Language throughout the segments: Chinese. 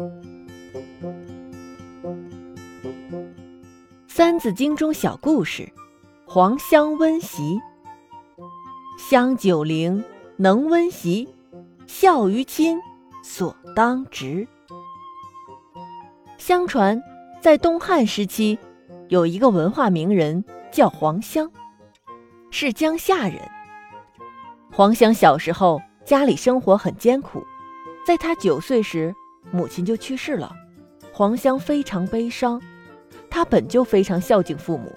《三字经》中小故事：黄香温席。香九龄，能温席，孝于亲，所当执。相传，在东汉时期，有一个文化名人叫黄香，是江夏人。黄香小时候家里生活很艰苦，在他九岁时，母亲就去世了。黄香非常悲伤，他本就非常孝敬父母。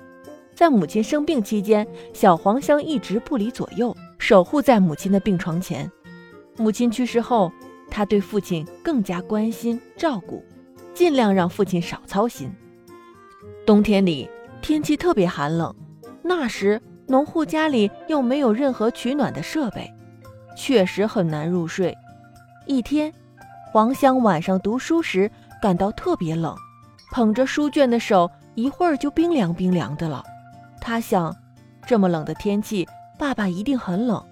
在母亲生病期间，小黄香一直不离左右，守护在母亲的病床前。母亲去世后，他对父亲更加关心照顾，尽量让父亲少操心。冬天里天气特别寒冷，那时农户家里又没有任何取暖的设备，确实很难入睡。一天，黄香晚上读书时感到特别冷，捧着书卷的手一会儿就冰凉冰凉的了。他想，这么冷的天气，爸爸一定很冷。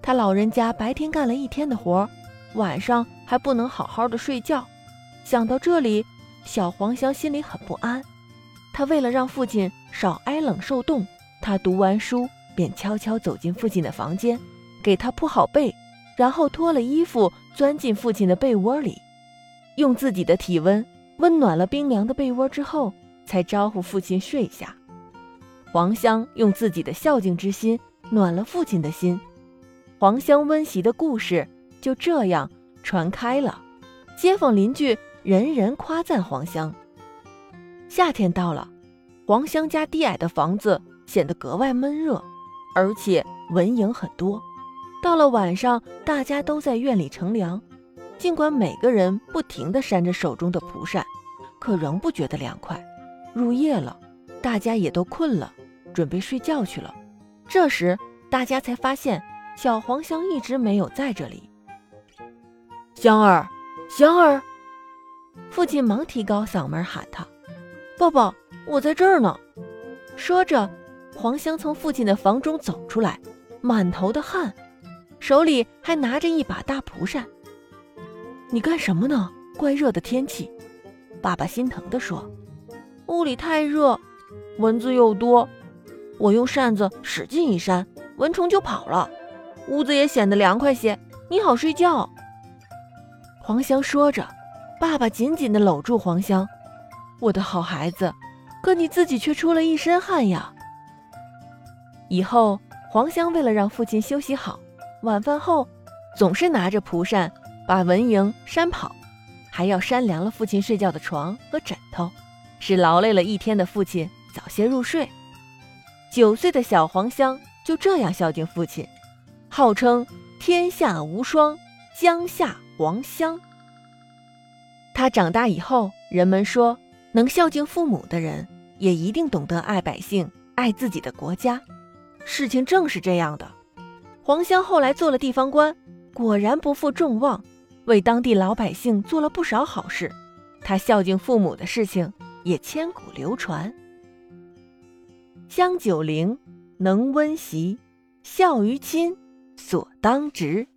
他老人家白天干了一天的活，晚上还不能好好的睡觉。想到这里，小黄香心里很不安。他为了让父亲少挨冷受冻，他读完书便悄悄走进父亲的房间，给他铺好被，然后脱了衣服钻进父亲的被窝里，用自己的体温温暖了冰凉的被窝之后，才招呼父亲睡下。黄香用自己的孝敬之心暖了父亲的心，黄香温席的故事就这样传开了。街坊邻居人人夸赞黄香。夏天到了，黄香家低矮的房子显得格外闷热，而且蚊蝇很多。到了晚上，大家都在院里乘凉，尽管每个人不停地扇着手中的蒲扇，可仍不觉得凉快。入夜了，大家也都困了。准备睡觉去了，这时大家才发现小黄香一直没有在这里。香儿，香儿，父亲忙提高嗓门喊他：“抱抱，我在这儿呢。”说着，黄香从父亲的房中走出来，满头的汗，手里还拿着一把大蒲扇。“你干什么呢？怪热的天气。”爸爸心疼地说：“屋里太热，蚊子又多。”我用扇子使劲一扇，蚊虫就跑了，屋子也显得凉快些，你好睡觉。黄香说着，爸爸紧紧地搂住黄香，我的好孩子，可你自己却出了一身汗呀。以后，黄香为了让父亲休息好，晚饭后总是拿着蒲扇把蚊蝇扇跑，还要扇凉了父亲睡觉的床和枕头，使劳累了一天的父亲早些入睡。九岁的小黄香就这样孝敬父亲，号称天下无双江夏黄香。他长大以后，人们说能孝敬父母的人，也一定懂得爱百姓、爱自己的国家。事情正是这样的。黄香后来做了地方官，果然不负众望，为当地老百姓做了不少好事。她孝敬父母的事情也千古流传。香九龄，能温席，孝于亲，所当执。